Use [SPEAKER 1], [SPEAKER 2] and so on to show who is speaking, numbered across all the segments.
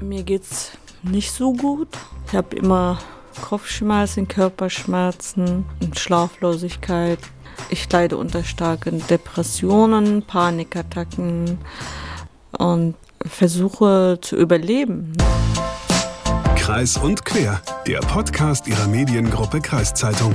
[SPEAKER 1] Mir geht's nicht so gut. Ich habe immer Kopfschmerzen, Körperschmerzen und Schlaflosigkeit. Ich leide unter starken Depressionen, Panikattacken und versuche zu überleben.
[SPEAKER 2] Kreis und quer, der Podcast ihrer Mediengruppe Kreiszeitung.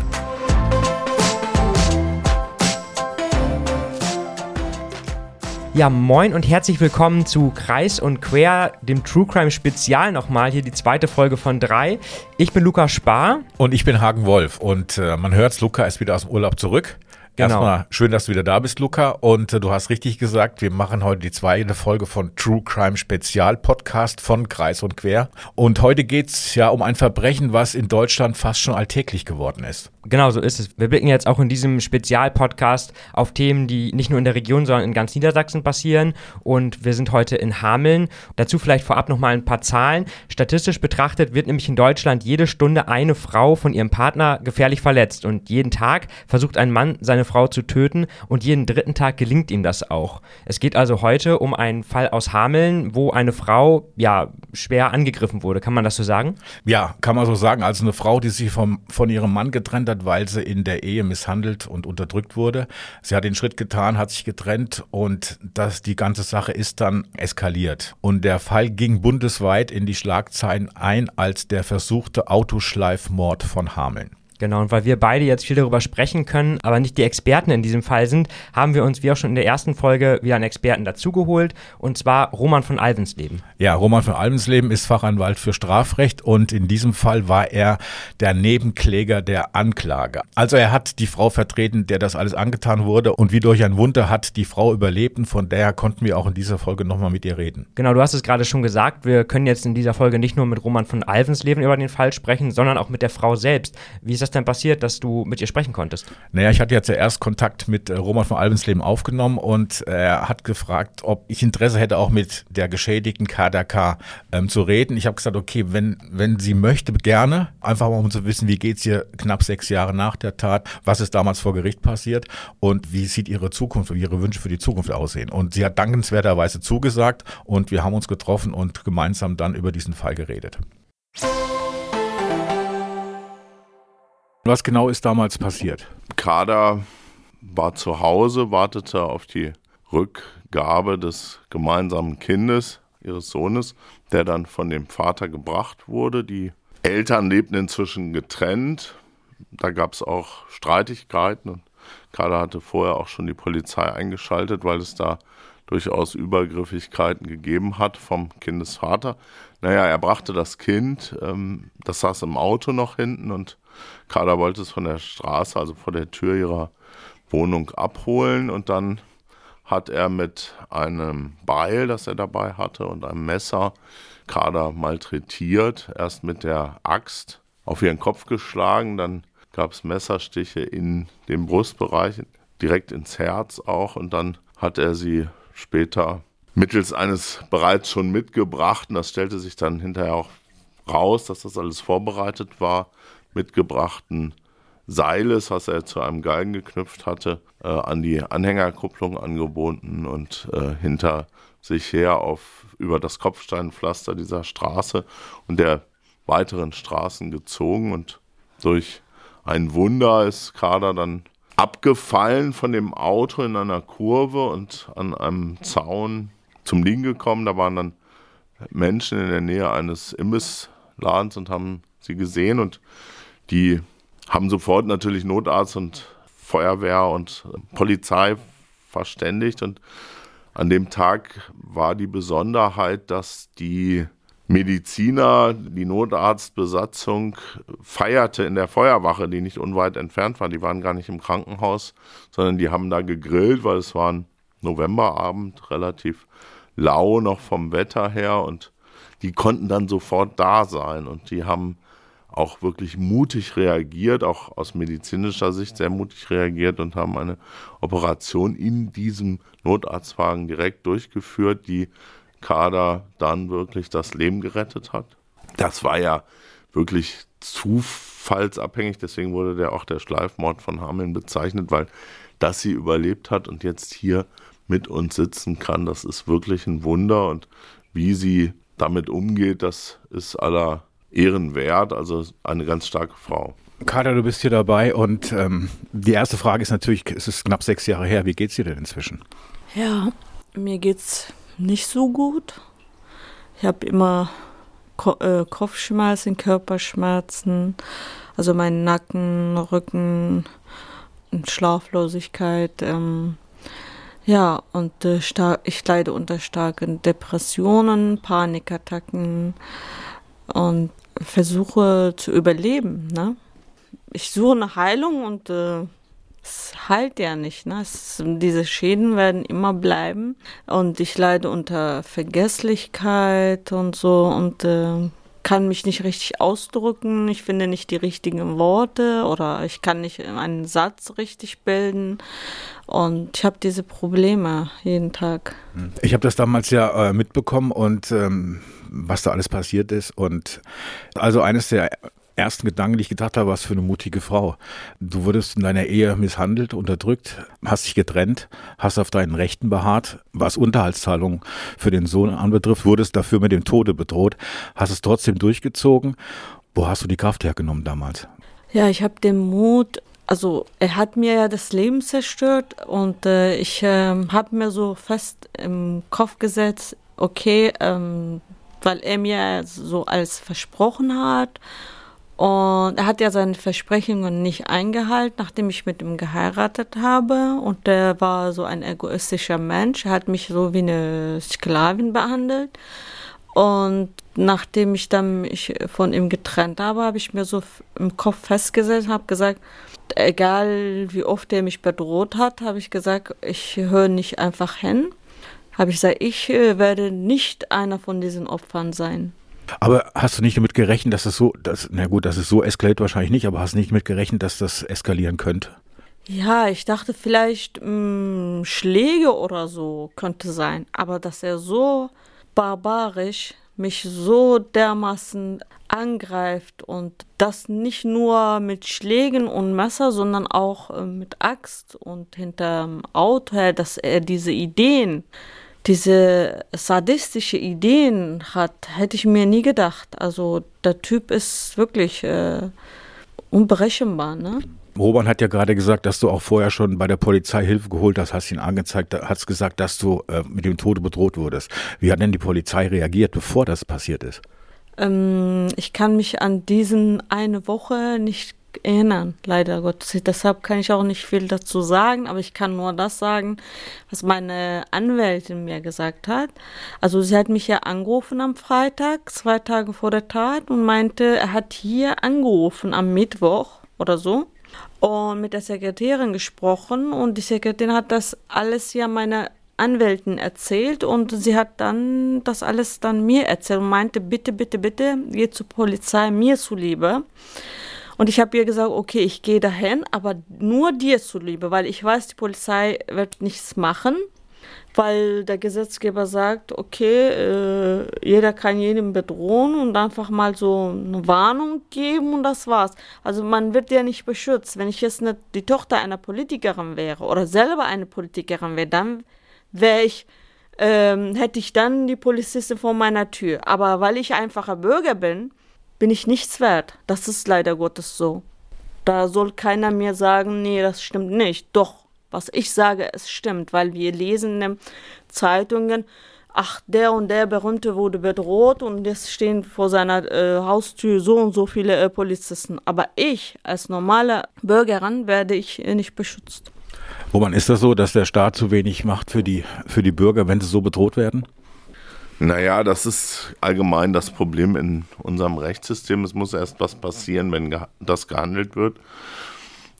[SPEAKER 3] Ja, moin und herzlich willkommen zu Kreis und Quer, dem True Crime Spezial nochmal. Hier die zweite Folge von drei. Ich bin Luca Spar.
[SPEAKER 4] Und ich bin Hagen Wolf. Und äh, man hört's, Luca ist wieder aus dem Urlaub zurück. Genau. Erstmal schön, dass du wieder da bist, Luca. Und äh, du hast richtig gesagt, wir machen heute die zweite Folge von True Crime Spezial Podcast von Kreis und Quer. Und heute geht's ja um ein Verbrechen, was in Deutschland fast schon alltäglich geworden ist.
[SPEAKER 3] Genau so ist es. Wir blicken jetzt auch in diesem Spezialpodcast auf Themen, die nicht nur in der Region, sondern in ganz Niedersachsen passieren. Und wir sind heute in Hameln. Dazu vielleicht vorab nochmal ein paar Zahlen. Statistisch betrachtet wird nämlich in Deutschland jede Stunde eine Frau von ihrem Partner gefährlich verletzt. Und jeden Tag versucht ein Mann, seine seine Frau zu töten und jeden dritten Tag gelingt ihm das auch. Es geht also heute um einen Fall aus Hameln, wo eine Frau ja schwer angegriffen wurde. Kann man das so sagen?
[SPEAKER 4] Ja, kann man so sagen. Also eine Frau, die sich vom, von ihrem Mann getrennt hat, weil sie in der Ehe misshandelt und unterdrückt wurde. Sie hat den Schritt getan, hat sich getrennt und das, die ganze Sache ist dann eskaliert. Und der Fall ging bundesweit in die Schlagzeilen ein als der versuchte Autoschleifmord von Hameln.
[SPEAKER 3] Genau, und weil wir beide jetzt viel darüber sprechen können, aber nicht die Experten in diesem Fall sind, haben wir uns, wie auch schon in der ersten Folge, wieder einen Experten dazugeholt, und zwar Roman von Alvensleben.
[SPEAKER 4] Ja, Roman von Alvensleben ist Fachanwalt für Strafrecht und in diesem Fall war er der Nebenkläger der Anklage. Also er hat die Frau vertreten, der das alles angetan wurde und wie durch ein Wunder hat die Frau überlebt und von daher konnten wir auch in dieser Folge nochmal mit ihr reden.
[SPEAKER 3] Genau, du hast es gerade schon gesagt, wir können jetzt in dieser Folge nicht nur mit Roman von Alvensleben über den Fall sprechen, sondern auch mit der Frau selbst. Wie ist das denn passiert, dass du mit ihr sprechen konntest?
[SPEAKER 4] Naja, ich hatte ja zuerst Kontakt mit äh, Roman von Albensleben aufgenommen und er hat gefragt, ob ich Interesse hätte, auch mit der geschädigten KDK ähm, zu reden. Ich habe gesagt, okay, wenn, wenn sie möchte, gerne. Einfach mal um zu wissen, wie geht es ihr knapp sechs Jahre nach der Tat, was ist damals vor Gericht passiert und wie sieht ihre Zukunft und ihre Wünsche für die Zukunft aussehen. Und sie hat dankenswerterweise zugesagt und wir haben uns getroffen und gemeinsam dann über diesen Fall geredet. Was genau ist damals passiert?
[SPEAKER 5] Kader war zu Hause, wartete auf die Rückgabe des gemeinsamen Kindes, ihres Sohnes, der dann von dem Vater gebracht wurde. Die Eltern lebten inzwischen getrennt. Da gab es auch Streitigkeiten Kader hatte vorher auch schon die Polizei eingeschaltet, weil es da durchaus Übergriffigkeiten gegeben hat vom Kindesvater. Naja, er brachte das Kind, ähm, das saß im Auto noch hinten und Kader wollte es von der Straße, also vor der Tür ihrer Wohnung abholen. Und dann hat er mit einem Beil, das er dabei hatte, und einem Messer Kader malträtiert. Erst mit der Axt auf ihren Kopf geschlagen, dann gab es Messerstiche in dem Brustbereich, direkt ins Herz auch, und dann hat er sie später mittels eines bereits schon mitgebrachten, das stellte sich dann hinterher auch raus, dass das alles vorbereitet war, mitgebrachten Seiles, was er zu einem Galgen geknüpft hatte, äh, an die Anhängerkupplung angebunden und äh, hinter sich her auf über das Kopfsteinpflaster dieser Straße und der weiteren Straßen gezogen und durch ein Wunder ist Kader dann abgefallen von dem Auto in einer Kurve und an einem Zaun zum Liegen gekommen. Da waren dann Menschen in der Nähe eines Imbissladens und haben sie gesehen und die haben sofort natürlich Notarzt und Feuerwehr und Polizei verständigt. Und an dem Tag war die Besonderheit, dass die Mediziner, die Notarztbesatzung feierte in der Feuerwache, die nicht unweit entfernt war. Die waren gar nicht im Krankenhaus, sondern die haben da gegrillt, weil es war ein Novemberabend, relativ lau noch vom Wetter her und die konnten dann sofort da sein und die haben auch wirklich mutig reagiert, auch aus medizinischer Sicht sehr mutig reagiert und haben eine Operation in diesem Notarztwagen direkt durchgeführt, die Kader dann wirklich das Leben gerettet hat. Das war ja wirklich zufallsabhängig, deswegen wurde der auch der Schleifmord von Hameln bezeichnet, weil dass sie überlebt hat und jetzt hier mit uns sitzen kann, das ist wirklich ein Wunder und wie sie damit umgeht, das ist aller Ehren wert. Also eine ganz starke Frau.
[SPEAKER 4] Kader, du bist hier dabei und ähm, die erste Frage ist natürlich, es ist knapp sechs Jahre her, wie geht's dir denn inzwischen?
[SPEAKER 1] Ja, mir geht's nicht so gut. Ich habe immer Ko äh, Kopfschmerzen, Körperschmerzen, also mein Nacken, Rücken, Schlaflosigkeit. Ähm, ja, und äh, ich leide unter starken Depressionen, Panikattacken und versuche zu überleben. Ne? Ich suche eine Heilung und äh, es heilt ja nicht. Ne? Es, diese Schäden werden immer bleiben und ich leide unter Vergesslichkeit und so und äh, kann mich nicht richtig ausdrücken, ich finde nicht die richtigen Worte oder ich kann nicht einen Satz richtig bilden und ich habe diese Probleme jeden Tag.
[SPEAKER 4] Ich habe das damals ja äh, mitbekommen und ähm, was da alles passiert ist und also eines der ersten Gedanken, die ich gedacht habe, was für eine mutige Frau. Du wurdest in deiner Ehe misshandelt, unterdrückt, hast dich getrennt, hast auf deinen Rechten beharrt, was Unterhaltszahlung für den Sohn anbetrifft, wurdest dafür mit dem Tode bedroht, hast es trotzdem durchgezogen. Wo hast du die Kraft hergenommen damals?
[SPEAKER 1] Ja, ich habe den Mut, also er hat mir ja das Leben zerstört und äh, ich äh, habe mir so fest im Kopf gesetzt, okay, ähm, weil er mir so alles versprochen hat und er hat ja seine Versprechungen nicht eingehalten, nachdem ich mit ihm geheiratet habe. Und der war so ein egoistischer Mensch. Er hat mich so wie eine Sklavin behandelt. Und nachdem ich dann mich von ihm getrennt habe, habe ich mir so im Kopf festgesetzt, habe gesagt, egal wie oft er mich bedroht hat, habe ich gesagt, ich höre nicht einfach hin. Habe ich gesagt, ich äh, werde nicht einer von diesen Opfern sein.
[SPEAKER 4] Aber hast du nicht damit gerechnet, dass es so, dass, na gut, dass es so eskaliert wahrscheinlich nicht, aber hast du nicht damit gerechnet, dass das eskalieren könnte?
[SPEAKER 1] Ja, ich dachte vielleicht mh, mm, Schläge oder so könnte sein, aber dass er so barbarisch mich so dermaßen angreift und das nicht nur mit Schlägen und Messer, sondern auch äh, mit Axt und hinterm Auto dass er diese Ideen diese sadistische Ideen hat, hätte ich mir nie gedacht. Also der Typ ist wirklich äh, unberechenbar. Ne?
[SPEAKER 4] Roman hat ja gerade gesagt, dass du auch vorher schon bei der Polizei Hilfe geholt hast, hast ihn angezeigt, hast gesagt, dass du äh, mit dem Tode bedroht wurdest. Wie hat denn die Polizei reagiert, bevor das passiert ist?
[SPEAKER 1] Ähm, ich kann mich an diesen eine Woche nicht erinnern, leider Gottes. Deshalb kann ich auch nicht viel dazu sagen, aber ich kann nur das sagen, was meine Anwältin mir gesagt hat. Also sie hat mich ja angerufen am Freitag, zwei Tage vor der Tat und meinte, er hat hier angerufen am Mittwoch oder so und mit der Sekretärin gesprochen und die Sekretärin hat das alles ja meiner Anwältin erzählt und sie hat dann das alles dann mir erzählt und meinte, bitte, bitte, bitte, geh zur Polizei, mir zuliebe. Und ich habe ihr gesagt, okay, ich gehe dahin, aber nur dir zuliebe, weil ich weiß, die Polizei wird nichts machen, weil der Gesetzgeber sagt, okay, äh, jeder kann jedem bedrohen und einfach mal so eine Warnung geben und das war's. Also man wird ja nicht beschützt. Wenn ich jetzt nicht die Tochter einer Politikerin wäre oder selber eine Politikerin wäre, dann wäre ich ähm, hätte ich dann die Polizistin vor meiner Tür. Aber weil ich einfacher Bürger bin, bin ich nichts wert. Das ist leider Gottes so. Da soll keiner mir sagen, nee, das stimmt nicht. Doch, was ich sage, es stimmt, weil wir lesen in den Zeitungen, ach, der und der Berühmte wurde bedroht und jetzt stehen vor seiner äh, Haustür so und so viele äh, Polizisten. Aber ich als normale Bürgerin werde ich äh, nicht beschützt.
[SPEAKER 4] Roman, ist das so, dass der Staat zu wenig macht für die, für die Bürger, wenn sie so bedroht werden?
[SPEAKER 5] Naja, das ist allgemein das Problem in unserem Rechtssystem. Es muss erst was passieren, wenn das gehandelt wird.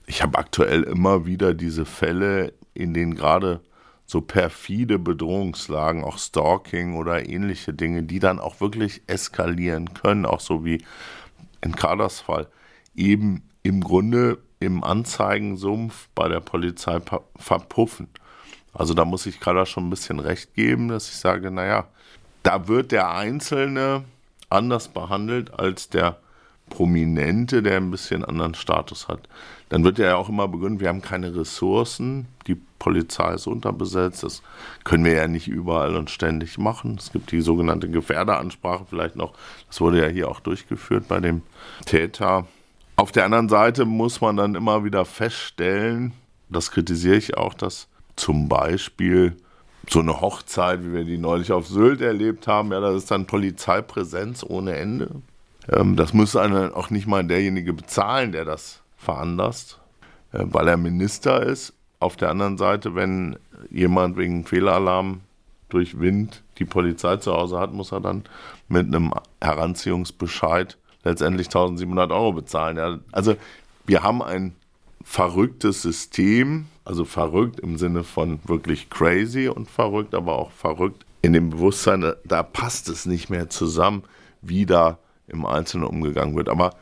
[SPEAKER 5] Ich habe aktuell immer wieder diese Fälle, in denen gerade so perfide Bedrohungslagen, auch Stalking oder ähnliche Dinge, die dann auch wirklich eskalieren können, auch so wie in Kaders Fall, eben im Grunde im Anzeigensumpf bei der Polizei verpuffen. Also da muss ich Kader schon ein bisschen recht geben, dass ich sage, naja, da wird der Einzelne anders behandelt als der Prominente, der ein bisschen anderen Status hat. Dann wird ja auch immer begründet, wir haben keine Ressourcen, die Polizei ist unterbesetzt, das können wir ja nicht überall und ständig machen. Es gibt die sogenannte Gefährderansprache vielleicht noch, das wurde ja hier auch durchgeführt bei dem Täter. Auf der anderen Seite muss man dann immer wieder feststellen, das kritisiere ich auch, dass zum Beispiel so eine Hochzeit, wie wir die neulich auf Sylt erlebt haben, ja, das ist dann Polizeipräsenz ohne Ende. Ähm, das muss einen auch nicht mal derjenige bezahlen, der das veranlasst, äh, weil er Minister ist. Auf der anderen Seite, wenn jemand wegen Fehlalarm durch Wind die Polizei zu Hause hat, muss er dann mit einem Heranziehungsbescheid letztendlich 1700 Euro bezahlen. Ja, also wir haben ein verrücktes System, also verrückt im Sinne von wirklich crazy und verrückt, aber auch verrückt in dem Bewusstsein, da passt es nicht mehr zusammen, wie da im Einzelnen umgegangen wird. Aber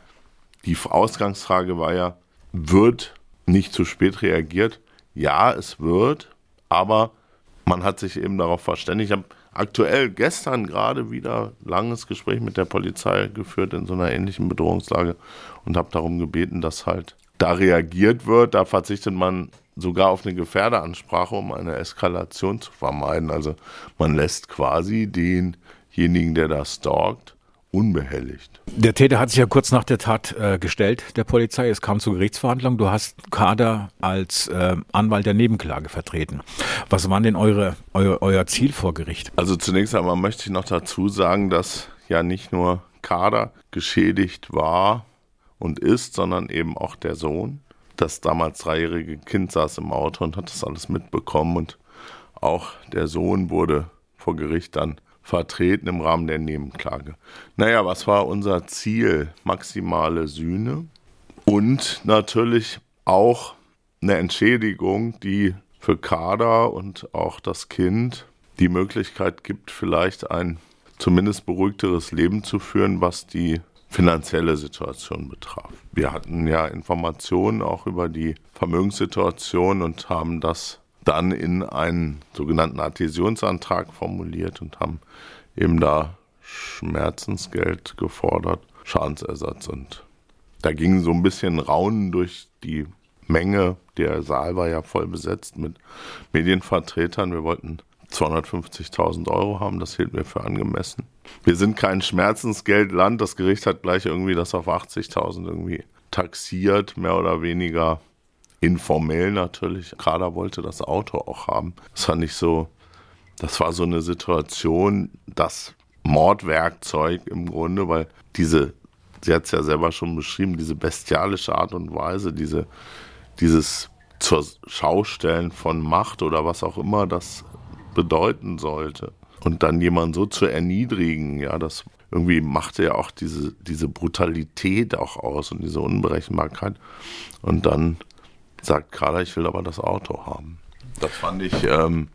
[SPEAKER 5] die Ausgangsfrage war ja, wird nicht zu spät reagiert? Ja, es wird, aber man hat sich eben darauf verständigt. Ich habe aktuell gestern gerade wieder langes Gespräch mit der Polizei geführt in so einer ähnlichen Bedrohungslage und habe darum gebeten, dass halt da reagiert wird. Da verzichtet man sogar auf eine Gefährderansprache, um eine Eskalation zu vermeiden. Also man lässt quasi denjenigen, der da stalkt, unbehelligt.
[SPEAKER 4] Der Täter hat sich ja kurz nach der Tat äh, gestellt, der Polizei. Es kam zur Gerichtsverhandlung. Du hast Kader als äh, Anwalt der Nebenklage vertreten. Was war denn eure, euer, euer Ziel vor Gericht?
[SPEAKER 5] Also zunächst einmal möchte ich noch dazu sagen, dass ja nicht nur Kader geschädigt war und ist, sondern eben auch der Sohn. Das damals dreijährige Kind saß im Auto und hat das alles mitbekommen und auch der Sohn wurde vor Gericht dann vertreten im Rahmen der Nebenklage. Naja, was war unser Ziel? Maximale Sühne und natürlich auch eine Entschädigung, die für Kader und auch das Kind die Möglichkeit gibt, vielleicht ein zumindest beruhigteres Leben zu führen, was die finanzielle Situation betraf. Wir hatten ja Informationen auch über die Vermögenssituation und haben das dann in einen sogenannten Adhäsionsantrag formuliert und haben eben da Schmerzensgeld gefordert, Schadensersatz. Und da ging so ein bisschen Raunen durch die Menge. Der Saal war ja voll besetzt mit Medienvertretern. Wir wollten 250.000 Euro haben, das hielt mir für angemessen. Wir sind kein Schmerzensgeldland. Das Gericht hat gleich irgendwie das auf 80.000 irgendwie taxiert, mehr oder weniger informell natürlich. Kader wollte das Auto auch haben. Das fand ich so, das war so eine Situation, das Mordwerkzeug im Grunde, weil diese, sie hat es ja selber schon beschrieben, diese bestialische Art und Weise, diese, dieses zur Schaustellen von Macht oder was auch immer das bedeuten sollte. Und dann jemanden so zu erniedrigen, ja, das irgendwie machte ja auch diese, diese Brutalität auch aus und diese Unberechenbarkeit. Und dann sagt Kader, ich will aber das Auto haben. Das fand ich, ähm,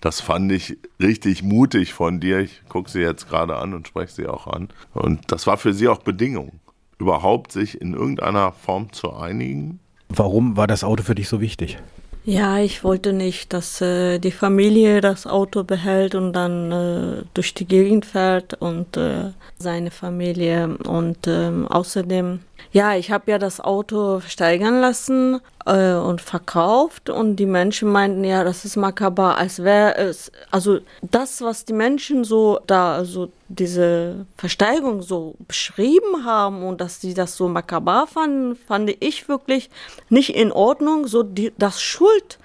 [SPEAKER 5] das fand ich richtig mutig von dir. Ich gucke sie jetzt gerade an und spreche sie auch an. Und das war für sie auch Bedingung, überhaupt sich in irgendeiner Form zu einigen.
[SPEAKER 4] Warum war das Auto für dich so wichtig?
[SPEAKER 1] Ja, ich wollte nicht, dass äh, die Familie das Auto behält und dann äh, durch die Gegend fährt und äh, seine Familie. Und ähm, außerdem ja, ich habe ja das Auto steigern lassen äh, und verkauft. Und die Menschen meinten, ja, das ist makaber, als wäre es, also das, was die Menschen so da, also diese Versteigerung so beschrieben haben und dass sie das so makaber fanden, fand ich wirklich nicht in Ordnung, so die, das Schuld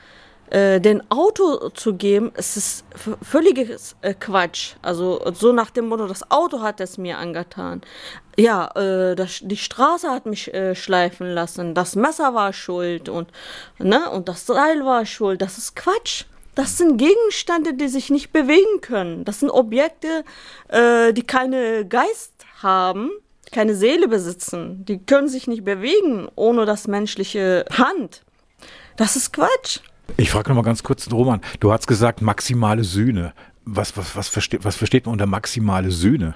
[SPEAKER 1] den Auto zu geben, es ist völliges äh, Quatsch. Also so nach dem Motto, das Auto hat es mir angetan. Ja, äh, das, die Straße hat mich äh, schleifen lassen, das Messer war schuld und, ne, und das Seil war schuld. Das ist Quatsch. Das sind Gegenstände, die sich nicht bewegen können. Das sind Objekte, äh, die keine Geist haben, keine Seele besitzen. Die können sich nicht bewegen ohne das menschliche Hand. Das ist Quatsch.
[SPEAKER 4] Ich frage noch mal ganz kurz, Roman, du hast gesagt maximale Sühne. Was, was, was, versteht, was versteht man unter maximale Sühne?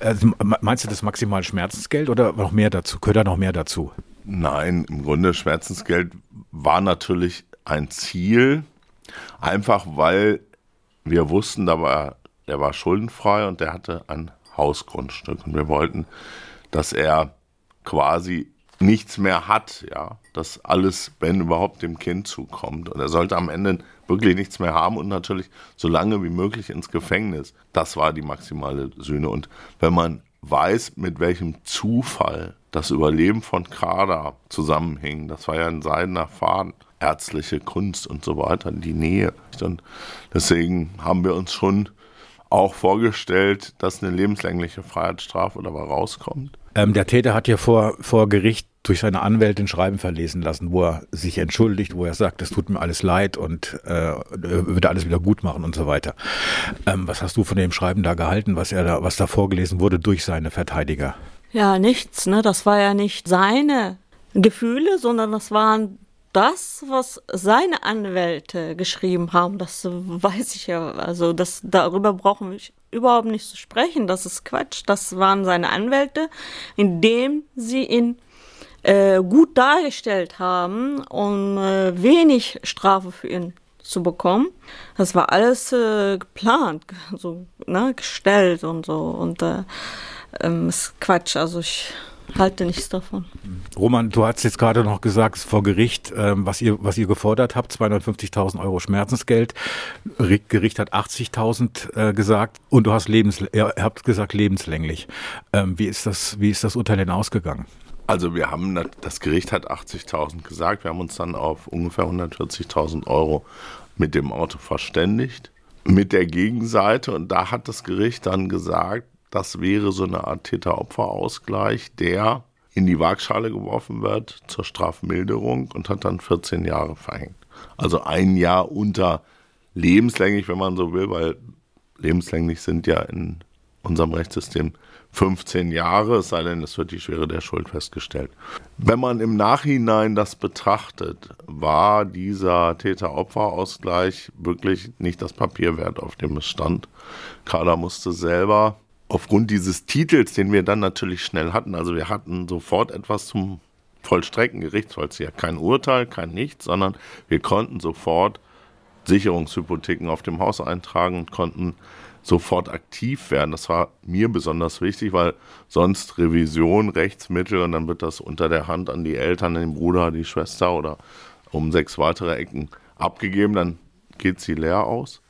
[SPEAKER 4] Also, meinst du das maximale Schmerzensgeld oder noch mehr dazu? Gehört da noch mehr dazu?
[SPEAKER 5] Nein, im Grunde Schmerzensgeld war natürlich ein Ziel, einfach weil wir wussten, da war, der war schuldenfrei und der hatte ein Hausgrundstück. Und wir wollten, dass er quasi nichts mehr hat, ja, dass alles, wenn überhaupt, dem Kind zukommt. Und er sollte am Ende wirklich nichts mehr haben und natürlich so lange wie möglich ins Gefängnis. Das war die maximale Sühne. Und wenn man weiß, mit welchem Zufall das Überleben von Kader zusammenhing, das war ja ein seidener Faden, ärztliche Kunst und so weiter, die Nähe. Und deswegen haben wir uns schon auch vorgestellt, dass eine lebenslängliche Freiheitsstrafe dabei rauskommt.
[SPEAKER 4] Ähm, der Täter hat ja vor, vor Gericht durch seine Anwältin Schreiben verlesen lassen, wo er sich entschuldigt, wo er sagt, es tut mir alles leid und äh, würde alles wieder gut machen und so weiter. Ähm, was hast du von dem Schreiben da gehalten, was er da, was da vorgelesen wurde durch seine Verteidiger?
[SPEAKER 1] Ja, nichts, ne? Das war ja nicht seine Gefühle, sondern das waren das, was seine Anwälte geschrieben haben. Das weiß ich ja. Also das darüber brauchen wir überhaupt nicht zu sprechen. Das ist Quatsch. Das waren seine Anwälte, indem sie ihn äh, gut dargestellt haben, um äh, wenig Strafe für ihn zu bekommen. Das war alles äh, geplant, so ne, gestellt und so. Und äh, ähm, ist Quatsch. Also ich halte nichts davon.
[SPEAKER 4] Roman, du hast jetzt gerade noch gesagt, vor Gericht, ähm, was, ihr, was ihr gefordert habt, 250.000 Euro Schmerzensgeld. Gericht hat 80.000 äh, gesagt und du hast lebens, ihr habt gesagt lebenslänglich. Ähm, wie, ist das, wie ist das Urteil denn ausgegangen?
[SPEAKER 5] Also wir haben, das Gericht hat 80.000 gesagt, wir haben uns dann auf ungefähr 140.000 Euro mit dem Auto verständigt. Mit der Gegenseite und da hat das Gericht dann gesagt, das wäre so eine Art Täter-Opfer-Ausgleich, der in die Waagschale geworfen wird zur Strafmilderung und hat dann 14 Jahre verhängt. Also ein Jahr unter lebenslänglich, wenn man so will, weil lebenslänglich sind ja in unserem Rechtssystem 15 Jahre, es sei denn, es wird die Schwere der Schuld festgestellt. Wenn man im Nachhinein das betrachtet, war dieser Täter-Opfer-Ausgleich wirklich nicht das Papier wert, auf dem es stand. Kader musste selber aufgrund dieses Titels, den wir dann natürlich schnell hatten, also wir hatten sofort etwas zum Vollstrecken Gerichtsvollzieher. Kein Urteil, kein Nichts, sondern wir konnten sofort Sicherungshypotheken auf dem Haus eintragen und konnten sofort aktiv werden. Das war mir besonders wichtig, weil sonst Revision, Rechtsmittel und dann wird das unter der Hand an die Eltern, den Bruder, die Schwester oder um sechs weitere Ecken abgegeben. Dann geht sie leer aus.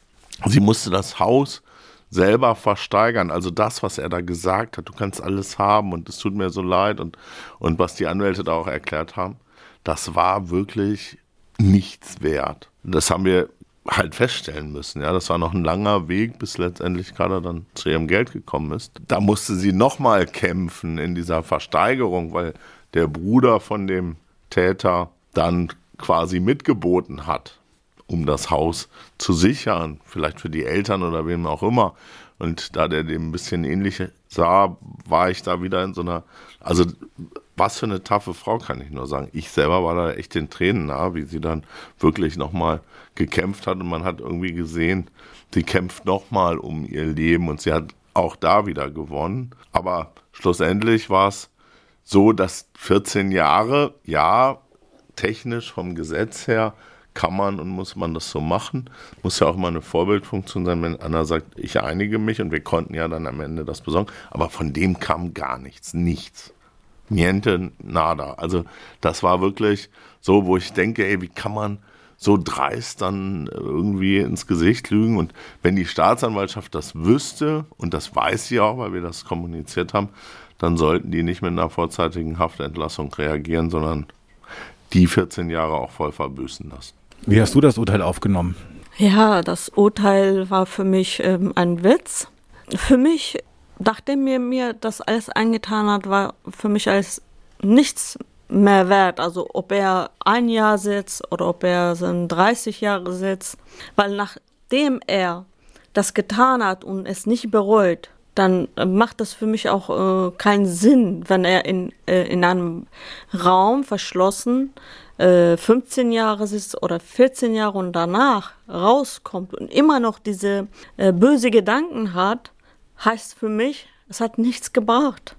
[SPEAKER 5] Sie musste das Haus selber versteigern. Also das, was er da gesagt hat, du kannst alles haben und es tut mir so leid und, und was die Anwälte da auch erklärt haben, das war wirklich nichts wert. Das haben wir halt feststellen müssen. Ja, das war noch ein langer Weg, bis letztendlich Kader dann zu ihrem Geld gekommen ist. Da musste sie nochmal kämpfen in dieser Versteigerung, weil der Bruder von dem Täter dann quasi mitgeboten hat, um das Haus zu sichern, vielleicht für die Eltern oder wem auch immer. Und da der dem ein bisschen ähnlich sah, war ich da wieder in so einer, also was für eine taffe Frau, kann ich nur sagen. Ich selber war da echt den Tränen nah, wie sie dann wirklich nochmal gekämpft hat und man hat irgendwie gesehen, sie kämpft nochmal um ihr Leben und sie hat auch da wieder gewonnen. Aber schlussendlich war es so, dass 14 Jahre, ja, technisch vom Gesetz her kann man und muss man das so machen. Muss ja auch immer eine Vorbildfunktion sein, wenn einer sagt, ich einige mich und wir konnten ja dann am Ende das besorgen. Aber von dem kam gar nichts, nichts. Niente, nada. Also das war wirklich so, wo ich denke, ey, wie kann man so dreist dann irgendwie ins Gesicht lügen? Und wenn die Staatsanwaltschaft das wüsste, und das weiß sie auch, weil wir das kommuniziert haben, dann sollten die nicht mit einer vorzeitigen Haftentlassung reagieren, sondern die 14 Jahre auch voll verbüßen lassen.
[SPEAKER 4] Wie hast du das Urteil aufgenommen?
[SPEAKER 1] Ja, das Urteil war für mich ähm, ein Witz. Für mich, nachdem mir mir das alles angetan hat, war für mich alles nichts mehr wert. Also ob er ein Jahr sitzt oder ob er 30 Jahre sitzt. Weil nachdem er das getan hat und es nicht bereut, dann macht das für mich auch äh, keinen Sinn, wenn er in, äh, in einem Raum verschlossen 15 äh, Jahre ist oder 14 Jahre und danach rauskommt und immer noch diese äh, böse Gedanken hat, heißt für mich, es hat nichts gebracht.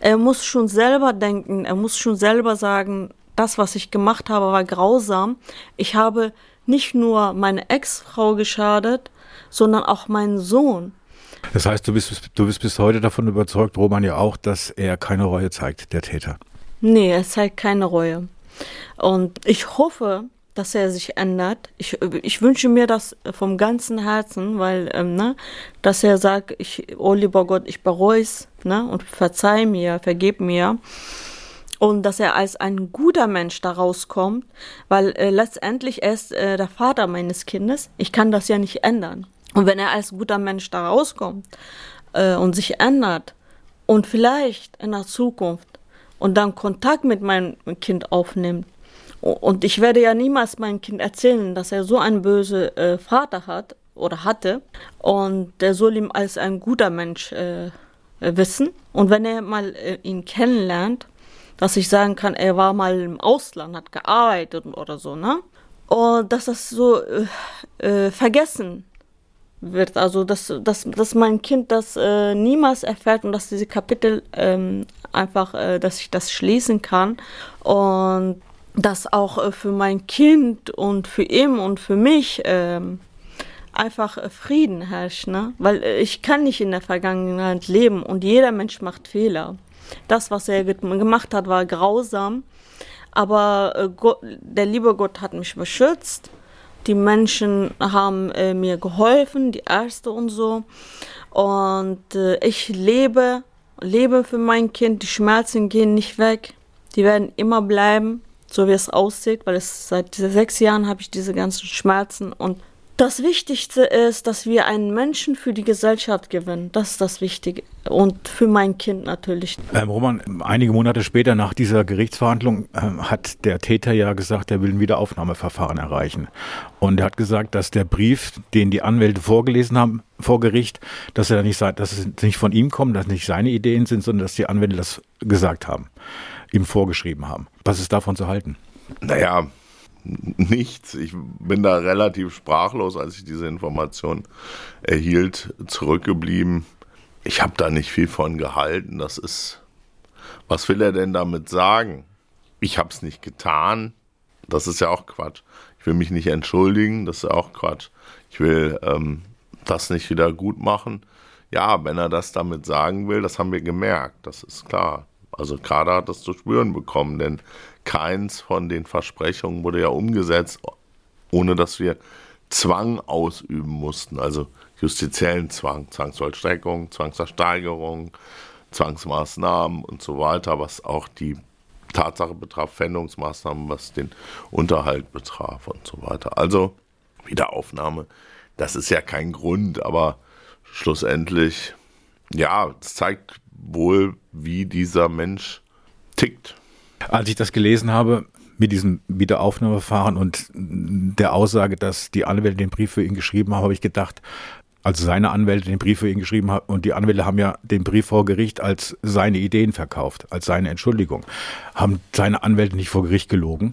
[SPEAKER 1] Er muss schon selber denken, er muss schon selber sagen, das, was ich gemacht habe, war grausam. Ich habe nicht nur meine Ex-Frau geschadet, sondern auch meinen Sohn.
[SPEAKER 4] Das heißt, du bist, du bist bis heute davon überzeugt, Roman ja auch, dass er keine Reue zeigt, der Täter.
[SPEAKER 1] Nee, er zeigt keine Reue. Und ich hoffe, dass er sich ändert. Ich, ich wünsche mir das vom ganzen Herzen, weil, ähm, ne, dass er sagt, ich, oh lieber Gott, ich bereue es, ne, und verzeih mir, vergib mir. Und dass er als ein guter Mensch da rauskommt, weil äh, letztendlich er ist äh, der Vater meines Kindes. Ich kann das ja nicht ändern. Und wenn er als guter Mensch da rauskommt äh, und sich ändert und vielleicht in der Zukunft und dann Kontakt mit meinem Kind aufnimmt, und ich werde ja niemals meinem Kind erzählen, dass er so einen bösen äh, Vater hat oder hatte. Und der soll ihm als ein guter Mensch äh, wissen. Und wenn er mal äh, ihn kennenlernt, dass ich sagen kann, er war mal im Ausland, hat gearbeitet oder so, ne? Und dass das so äh, äh, vergessen wird. Also, dass, dass, dass mein Kind das äh, niemals erfährt und dass diese Kapitel ähm, einfach, äh, dass ich das schließen kann. Und dass auch äh, für mein Kind und für ihn und für mich ähm, einfach äh, Frieden herrscht, ne? Weil äh, ich kann nicht in der Vergangenheit leben und jeder Mensch macht Fehler. Das, was er gemacht hat, war grausam, aber Gott, der liebe Gott hat mich beschützt. Die Menschen haben äh, mir geholfen, die Ärzte und so. Und äh, ich lebe, lebe für mein Kind. Die Schmerzen gehen nicht weg. Die werden immer bleiben so wie es aussieht, weil es seit sechs Jahren habe ich diese ganzen Schmerzen und das Wichtigste ist, dass wir einen Menschen für die Gesellschaft gewinnen. Das ist das Wichtige. Und für mein Kind natürlich.
[SPEAKER 4] Ähm, Roman, einige Monate später nach dieser Gerichtsverhandlung äh, hat der Täter ja gesagt, er will ein Wiederaufnahmeverfahren erreichen. Und er hat gesagt, dass der Brief, den die Anwälte vorgelesen haben vor Gericht, dass er nicht, dass es nicht von ihm kommt, dass nicht seine Ideen sind, sondern dass die Anwälte das gesagt haben ihm vorgeschrieben haben. Was ist davon zu halten?
[SPEAKER 5] Naja, nichts. Ich bin da relativ sprachlos, als ich diese Information erhielt, zurückgeblieben. Ich habe da nicht viel von gehalten. Das ist, was will er denn damit sagen? Ich habe es nicht getan. Das ist ja auch Quatsch. Ich will mich nicht entschuldigen. Das ist ja auch Quatsch. Ich will ähm, das nicht wieder gut machen. Ja, wenn er das damit sagen will, das haben wir gemerkt. Das ist klar. Also Kader hat das zu spüren bekommen, denn keins von den Versprechungen wurde ja umgesetzt, ohne dass wir Zwang ausüben mussten, also justiziellen Zwang, Zwangsvollstreckung, Zwangsversteigerung, Zwangsmaßnahmen und so weiter, was auch die Tatsache betraf, Pfändungsmaßnahmen, was den Unterhalt betraf und so weiter. Also Wiederaufnahme, das ist ja kein Grund, aber schlussendlich, ja, es zeigt wohl, wie dieser Mensch tickt.
[SPEAKER 4] Als ich das gelesen habe, mit diesem Wiederaufnahmeverfahren und der Aussage, dass die Anwälte den Brief für ihn geschrieben haben, habe ich gedacht, also seine Anwälte den Brief für ihn geschrieben haben und die Anwälte haben ja den Brief vor Gericht als seine Ideen verkauft, als seine Entschuldigung. Haben seine Anwälte nicht vor Gericht gelogen?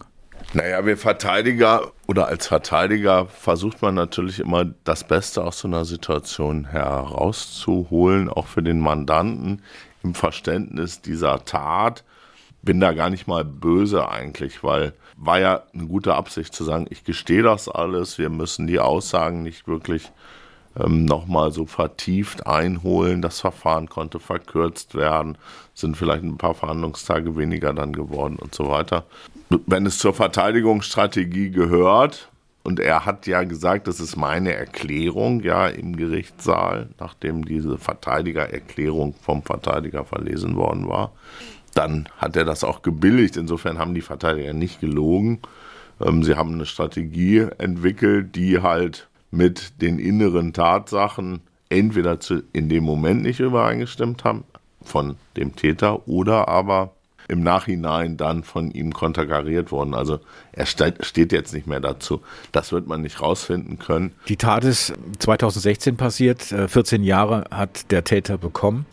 [SPEAKER 5] Naja, wir Verteidiger oder als Verteidiger versucht man natürlich immer das Beste aus so einer Situation herauszuholen, auch für den Mandanten im Verständnis dieser Tat. Bin da gar nicht mal böse eigentlich, weil war ja eine gute Absicht zu sagen, ich gestehe das alles, wir müssen die Aussagen nicht wirklich ähm, nochmal so vertieft einholen. Das Verfahren konnte verkürzt werden, sind vielleicht ein paar Verhandlungstage weniger dann geworden und so weiter wenn es zur Verteidigungsstrategie gehört, und er hat ja gesagt, das ist meine Erklärung, ja, im Gerichtssaal, nachdem diese Verteidigererklärung vom Verteidiger verlesen worden war, dann hat er das auch gebilligt. Insofern haben die Verteidiger nicht gelogen. Ähm, sie haben eine Strategie entwickelt, die halt mit den inneren Tatsachen entweder zu, in dem Moment nicht übereingestimmt haben von dem Täter oder aber im Nachhinein dann von ihm konterkariert worden. Also er steht jetzt nicht mehr dazu. Das wird man nicht rausfinden können.
[SPEAKER 4] Die Tat ist 2016 passiert. 14 äh, Jahre hat der Täter bekommen.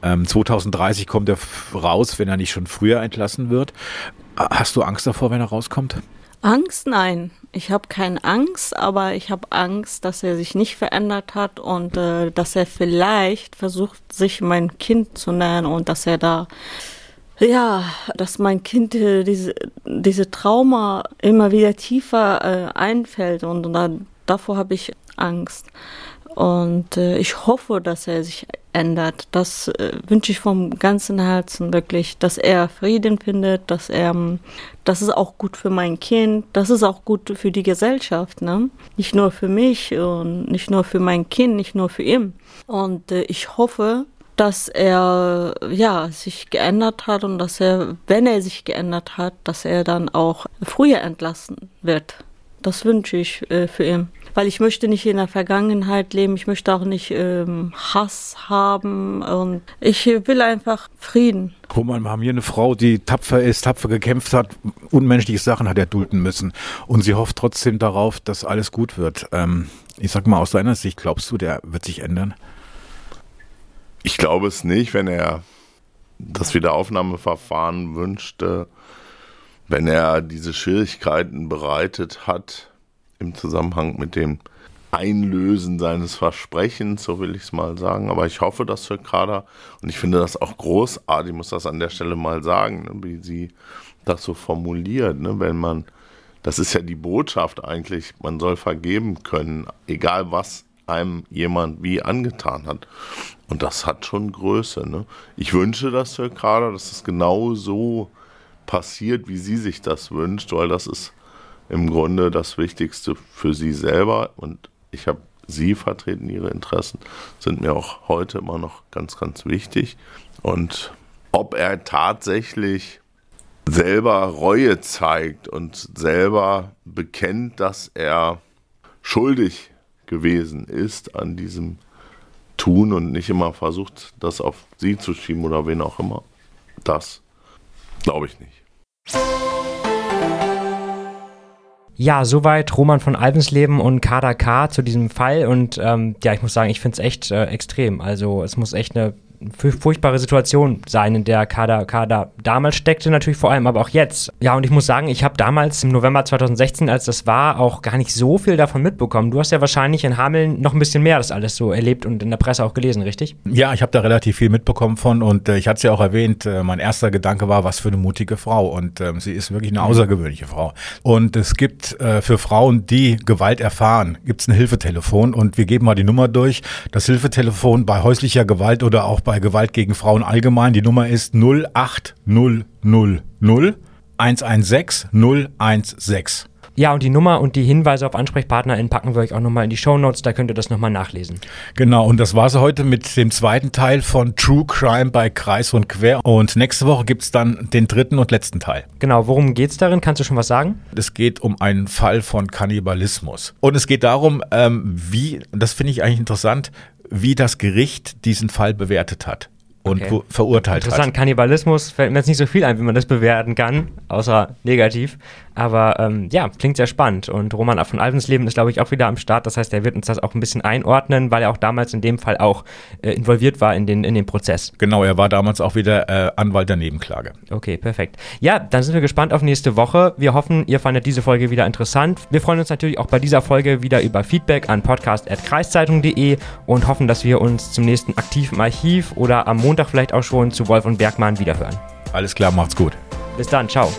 [SPEAKER 4] 2030 ähm, kommt er raus, wenn er nicht schon früher entlassen wird. Hast du Angst davor, wenn er rauskommt?
[SPEAKER 1] Angst? Nein. Ich habe keine Angst, aber ich habe Angst, dass er sich nicht verändert hat und äh, dass er vielleicht versucht, sich mein Kind zu nähern und dass er da ja, dass mein Kind äh, diese, diese Trauma immer wieder tiefer äh, einfällt und, und dann, davor habe ich Angst. Und äh, ich hoffe, dass er sich ändert. Das äh, wünsche ich vom ganzen Herzen wirklich, dass er Frieden findet, dass er, ähm, das ist auch gut für mein Kind, das ist auch gut für die Gesellschaft, ne? Nicht nur für mich und nicht nur für mein Kind, nicht nur für ihn. Und äh, ich hoffe, dass er ja sich geändert hat und dass er, wenn er sich geändert hat, dass er dann auch früher entlassen wird. Das wünsche ich äh, für ihn. Weil ich möchte nicht in der Vergangenheit leben, ich möchte auch nicht ähm, Hass haben und ich will einfach Frieden.
[SPEAKER 4] Roman, wir haben hier eine Frau, die tapfer ist, tapfer gekämpft hat, unmenschliche Sachen hat er dulden müssen. Und sie hofft trotzdem darauf, dass alles gut wird. Ähm, ich sag mal aus deiner Sicht, glaubst du, der wird sich ändern?
[SPEAKER 5] Ich glaube es nicht, wenn er das Wiederaufnahmeverfahren wünschte, wenn er diese Schwierigkeiten bereitet hat im Zusammenhang mit dem Einlösen seines Versprechens, so will ich es mal sagen. Aber ich hoffe das für Kader und ich finde das auch großartig, muss das an der Stelle mal sagen, ne, wie sie das so formuliert, ne, wenn man, das ist ja die Botschaft eigentlich, man soll vergeben können, egal was einem jemand wie angetan hat. Und das hat schon Größe. Ne? Ich wünsche das für Kader, dass es genau so passiert, wie sie sich das wünscht, weil das ist im Grunde das Wichtigste für sie selber. Und ich habe sie vertreten, ihre Interessen sind mir auch heute immer noch ganz, ganz wichtig. Und ob er tatsächlich selber Reue zeigt und selber bekennt, dass er schuldig gewesen ist an diesem Tun und nicht immer versucht, das auf sie zu schieben oder wen auch immer. Das glaube ich nicht.
[SPEAKER 3] Ja, soweit Roman von Albensleben und Kader K zu diesem Fall. Und ähm, ja, ich muss sagen, ich finde es echt äh, extrem. Also es muss echt eine furchtbare Situation sein, in der Kader, Kader damals steckte, natürlich vor allem, aber auch jetzt. Ja, und ich muss sagen, ich habe damals im November 2016, als das war, auch gar nicht so viel davon mitbekommen. Du hast ja wahrscheinlich in Hameln noch ein bisschen mehr das alles so erlebt und in der Presse auch gelesen, richtig?
[SPEAKER 4] Ja, ich habe da relativ viel mitbekommen von und äh, ich hatte es ja auch erwähnt, äh, mein erster Gedanke war, was für eine mutige Frau und äh, sie ist wirklich eine mhm. außergewöhnliche Frau. Und es gibt äh, für Frauen, die Gewalt erfahren, gibt es ein Hilfetelefon und wir geben mal die Nummer durch. Das Hilfetelefon bei häuslicher Gewalt oder auch bei bei Gewalt gegen Frauen allgemein. Die Nummer ist 08000 116 016.
[SPEAKER 3] Ja, und die Nummer und die Hinweise auf AnsprechpartnerInnen packen wir euch auch nochmal in die Show Notes, da könnt ihr das nochmal nachlesen.
[SPEAKER 4] Genau, und das war's heute mit dem zweiten Teil von True Crime bei Kreis und Quer. Und nächste Woche gibt's dann den dritten und letzten Teil.
[SPEAKER 3] Genau, worum geht's darin? Kannst du schon was sagen?
[SPEAKER 4] Es geht um einen Fall von Kannibalismus. Und es geht darum, ähm, wie, das finde ich eigentlich interessant, wie das Gericht diesen Fall bewertet hat und okay. verurteilt
[SPEAKER 3] Interessant,
[SPEAKER 4] hat.
[SPEAKER 3] Kannibalismus fällt mir jetzt nicht so viel ein, wie man das bewerten kann, außer negativ. Aber ähm, ja, klingt sehr spannend. Und Roman von Alvensleben ist, glaube ich, auch wieder am Start. Das heißt, er wird uns das auch ein bisschen einordnen, weil er auch damals in dem Fall auch äh, involviert war in den, in den Prozess.
[SPEAKER 4] Genau, er war damals auch wieder äh, Anwalt der Nebenklage.
[SPEAKER 3] Okay, perfekt. Ja, dann sind wir gespannt auf nächste Woche. Wir hoffen, ihr fandet diese Folge wieder interessant. Wir freuen uns natürlich auch bei dieser Folge wieder über Feedback an podcast.kreiszeitung.de und hoffen, dass wir uns zum nächsten aktiven Archiv oder am Montag vielleicht auch schon zu Wolf und Bergmann wiederhören.
[SPEAKER 4] Alles klar, macht's gut.
[SPEAKER 3] Bis dann, ciao.